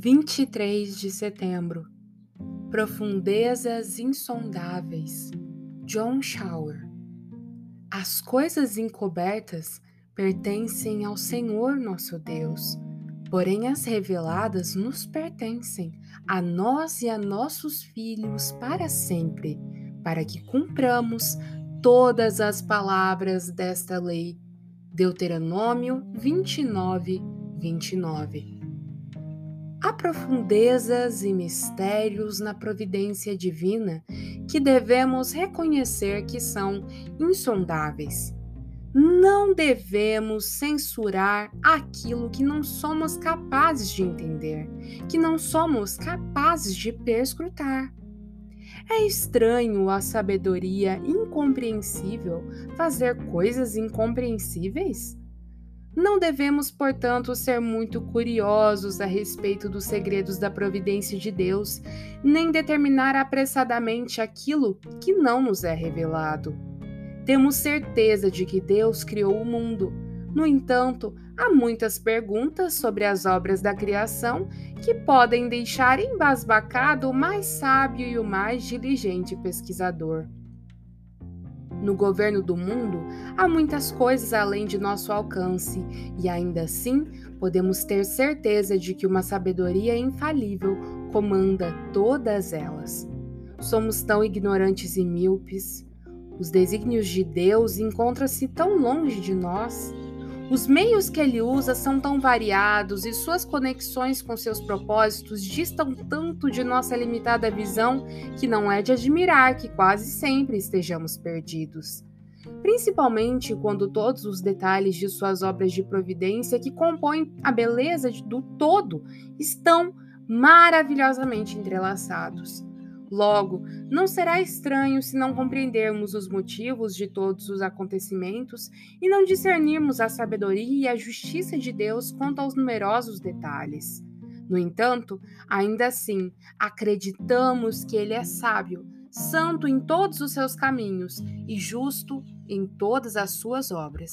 23 de setembro Profundezas insondáveis John Shower As coisas encobertas pertencem ao Senhor nosso Deus, porém as reveladas nos pertencem, a nós e a nossos filhos para sempre, para que cumpramos todas as palavras desta lei. Deuteronômio 29, 29. Há profundezas e mistérios na providência divina que devemos reconhecer que são insondáveis. Não devemos censurar aquilo que não somos capazes de entender, que não somos capazes de perscrutar. É estranho a sabedoria incompreensível fazer coisas incompreensíveis? Não devemos, portanto, ser muito curiosos a respeito dos segredos da providência de Deus, nem determinar apressadamente aquilo que não nos é revelado. Temos certeza de que Deus criou o mundo. No entanto, há muitas perguntas sobre as obras da criação que podem deixar embasbacado o mais sábio e o mais diligente pesquisador. No governo do mundo, há muitas coisas além de nosso alcance, e ainda assim podemos ter certeza de que uma sabedoria infalível comanda todas elas. Somos tão ignorantes e míopes. Os desígnios de Deus encontram-se tão longe de nós. Os meios que ele usa são tão variados e suas conexões com seus propósitos distam tanto de nossa limitada visão que não é de admirar que quase sempre estejamos perdidos. Principalmente quando todos os detalhes de suas obras de providência que compõem a beleza do todo estão maravilhosamente entrelaçados. Logo, não será estranho se não compreendermos os motivos de todos os acontecimentos e não discernirmos a sabedoria e a justiça de Deus quanto aos numerosos detalhes. No entanto, ainda assim, acreditamos que Ele é sábio, santo em todos os seus caminhos e justo em todas as suas obras.